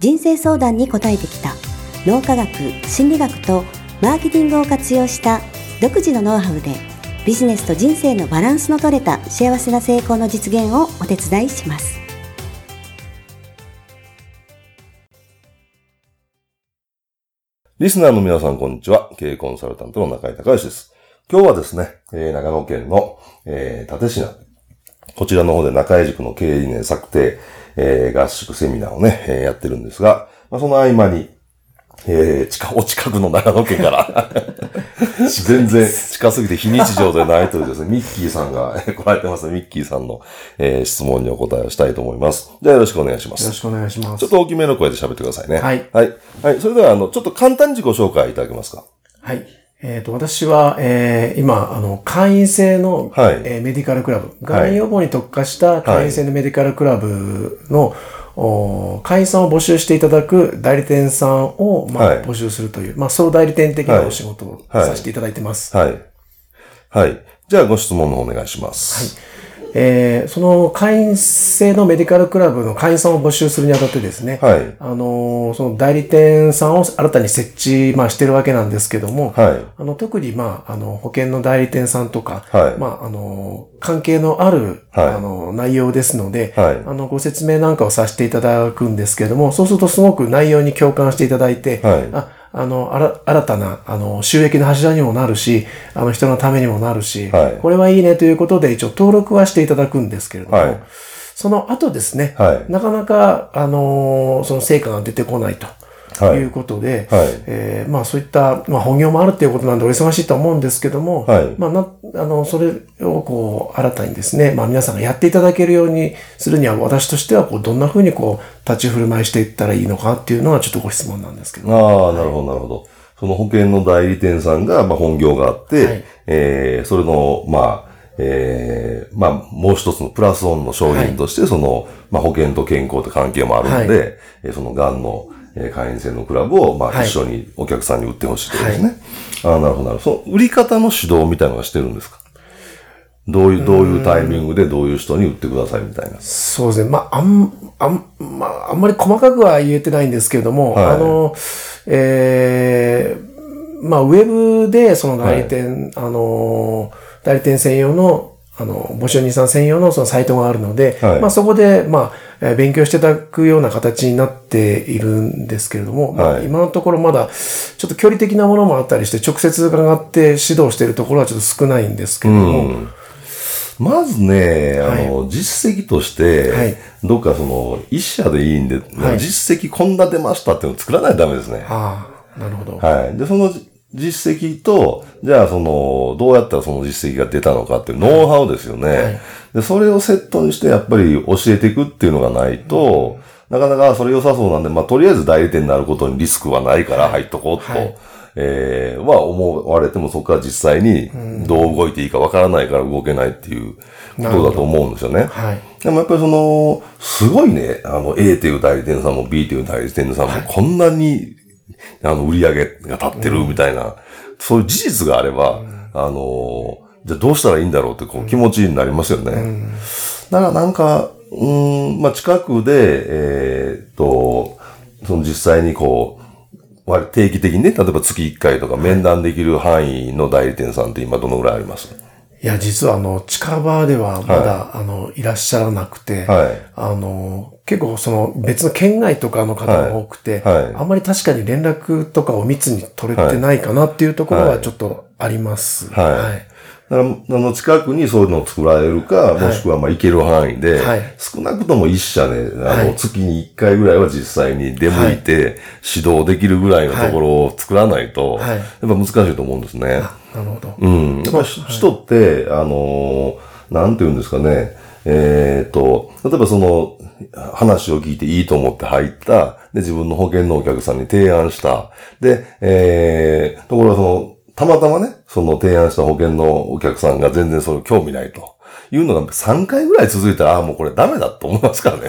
人生相談に応えてきた脳科学心理学とマーケティングを活用した独自のノウハウでビジネスと人生のバランスの取れた幸せな成功の実現をお手伝いしますリスナーの皆さん、こんにちは。経営コンサルタントの中井隆義です。今日はですね、えー長野県の、えー、立科。こちらの方で中井塾の経営理念策定、えー合宿セミナーをね、えーやってるんですが、まあ、その合間に、えー、近、お近くの長野県から、全然近すぎて非日常でないというですね、ミッキーさんがえー来られてますね。ミッキーさんの、えー質問にお答えをしたいと思います。じゃあよろしくお願いしますよろ。しくお願いします。ちょっと大きめの声で喋ってくださいね。はいはい。はい。それでは、あの、ちょっと簡単に自己紹介いただけますか。はい。えっ、と、私は、えー今、あの、会員制の、はいえーメディカルクラブ、がん予防に特化した会員制のメディカルクラブの、お会員さんを募集していただく代理店さんを、まあはい募集するという、まあ、ソロ代理店的なお仕事をはいさせていただいてます。はい。はい。じゃあ、ご質問の方お願いします。えーその会員制のメディカルクラブの会員さんを募集するにあたってですね、はい。あのーその代理店さんを新たに設置、まあ、してるわけなんですけども、はい。あの、特に、まあ、あの、保険の代理店さんとか、はいまあ、あの、関係のある、はいあの、内容ですので、はいあの、ご説明なんかをさせていただくんですけれども、そうするとすごく内容に共感していただいて、はいあ、あの、あら新たな、あの、収益の柱にもなるし、あの、人のためにもなるし、はい。これはいいねということで、一応登録はしていただくんですけれども、はい。その後ですね、はい。なかなか、あのその成果が出てこないと。はい。いうことで、はい。えーまあそういった、まあ本業もあるっていうことなんでお忙しいと思うんですけども、はい。まあな、あの、それをこう、新たにですね、まあ皆さんがやっていただけるようにするには、私としてはこう、どんな風にこう、立ち振る舞いしていったらいいのかっていうのはちょっとご質問なんですけど。ああ、なるほど、なるほど。その保険の代理店さんが、まあ、本業があって、はい。えー、それの、まあ、えー、まあ、もう一つのプラスオンの商品として、その、まあ、保険と健康って関係もあるんで、はえーその癌の、えー会員制のクラブを、まあ、はい一緒にお客さんに売ってほしいとですね。ああ、なるほど、なるほど。その売り方の指導みたいなのがしてるんですか？どういう、どういうタイミングでどういう人に売ってくださいみたいな。そうですね。まあ、あん、あん、まあ、あんまり細かくは言えてないんですけれども、はいあの、えーまあ、ウェブで、その代理店、あの、代理店専用の、あの、募集人さん専用のそのサイトがあるので、はい。まあ、そこで、まあ、えー勉強していただくような形になっているんですけれども、まあ、はい。今のところまだ、ちょっと距離的なものもあったりして、直接伺って指導しているところはちょっと少ないんですけれども、まずね、あの、実績として、はい。どっかその、一社でいいんで、はい。実績こんな出ましたっていうのを作らないとダメですね。ああ、なるほど。はい。で、その実績と、じゃあその、どうやったらその実績が出たのかっていうノウハウですよね。はい。で、それをセットにしてやっぱり教えていくっていうのがないと、なかなかそれ良さそうなんで、まあ、とりあえず代理店になることにリスクはないから入っとこうと、はい。えーは思われてもそこから実際にどう動いていいかわからないから動けないっていうことだと思うんですよね。はい。でもやっぱりその、すごいね、あの、A という代理店さんも B という代理店さんもこんなに、あの、売り上げが立ってるみたいな、そういう事実があれば、あの、じゃあどうしたらいいんだろうってこう気持ちになりますよね。だからなんか、うーん、まあ、近くで、えーっと、その実際にこう、割定期的にね、例えば月1回とか面談できる範囲の代理店さんって今どのぐらいあります？いや、実はあの、近場ではまだ、あの、いらっしゃらなくて、はい。あの、結構その別の県外とかの方が多くて、はい。はいあんまり確かに連絡とかを密に取れてないかなっていうところははい。ちょっとあります。はいあの、近くにそういうのを作られるか、もしくは、まあ、行ける範囲で、はい少なくとも一社ね、あの、はい月に一回ぐらいは実際に出向いて、指導できるぐらいのところを作らないと、はいやっぱ難しいと思うんですね。なるほど。うん。やっぱり人って、あのーなんて言うんですかね、えっ、と、例えばその、話を聞いていいと思って入った、で、自分の保険のお客さんに提案した。で、えー、ところがその、たまたまね、その提案した保険のお客さんが全然それ興味ないというのが3回ぐらい続いたら、ああ、もうこれダメだと思いますからね。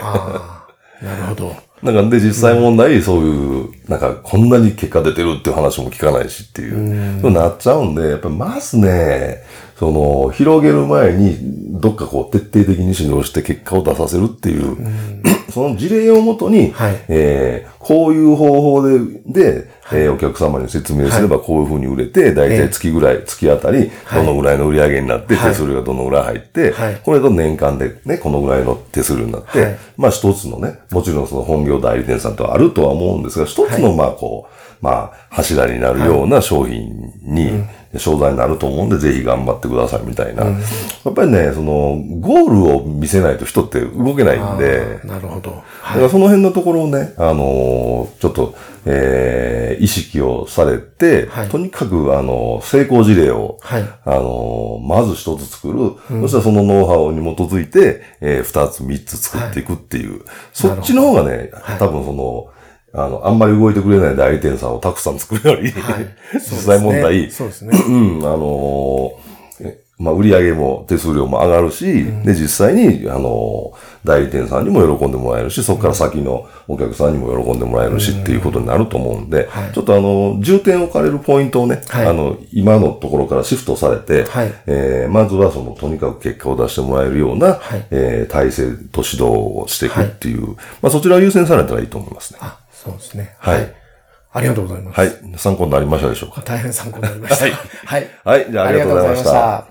なるほど。なんかで実際問題、そういう、なんかこんなに結果出てるっていう話も聞かないしっていう、そうなっちゃうんで、やっぱりまずね、その、広げる前に、どっかこう徹底的に指導して結果を出させるっていう、その事例をもとに、はいえーこういう方法で、で、えーお客様に説明すればこういうふうに売れて、だいたい月ぐらい、月あたり、どのぐらいの売り上げになって、はい。手数料がどのぐらい入って、はい。これと年間でね、このぐらいの手数料になって、はい。まあ一つのね、もちろんその本業代理店さんとはあるとは思うんですが、一つのまあこう、まあ柱になるような商品に、商材になると思うんで、ぜひ頑張ってくださいみたいな。やっぱりね、その、ゴールを見せないと人って動けないんで、なるほど。だはい。からその辺のところをね、あのーちょっと、えー意識をされて、はいとにかく、あの成功事例を、はい。あのーまず一つ作る。そしたらそのノウハウに基づいて、えー二つ、三つ作っていくっていう。そっちの方がね、はい多分その、あの、あんまり動いてくれない代理店さんをたくさん作るより、はい。実際問題、そうですね。うん、あのーえまあ、売り上げも手数料も上がるし、で、実際に、あのー代理店さんにも喜んでもらえるし、そこから先のお客さんにも喜んでもらえるしっていうことになると思うんで、はいちょっとあの、重点を置かれるポイントをね、はいあの、今のところからシフトされて、はいえーまずはその、とにかく結果を出してもらえるような、はいえー体制と指導をしていくっていう、まあ、そちらを優先されたらいいと思いますね。あ、そうですね。はいありがとうございます。はい。参考になりましたでしょうか？大変参考になりました。はいはい。はい。じゃあ、ありがとうございました。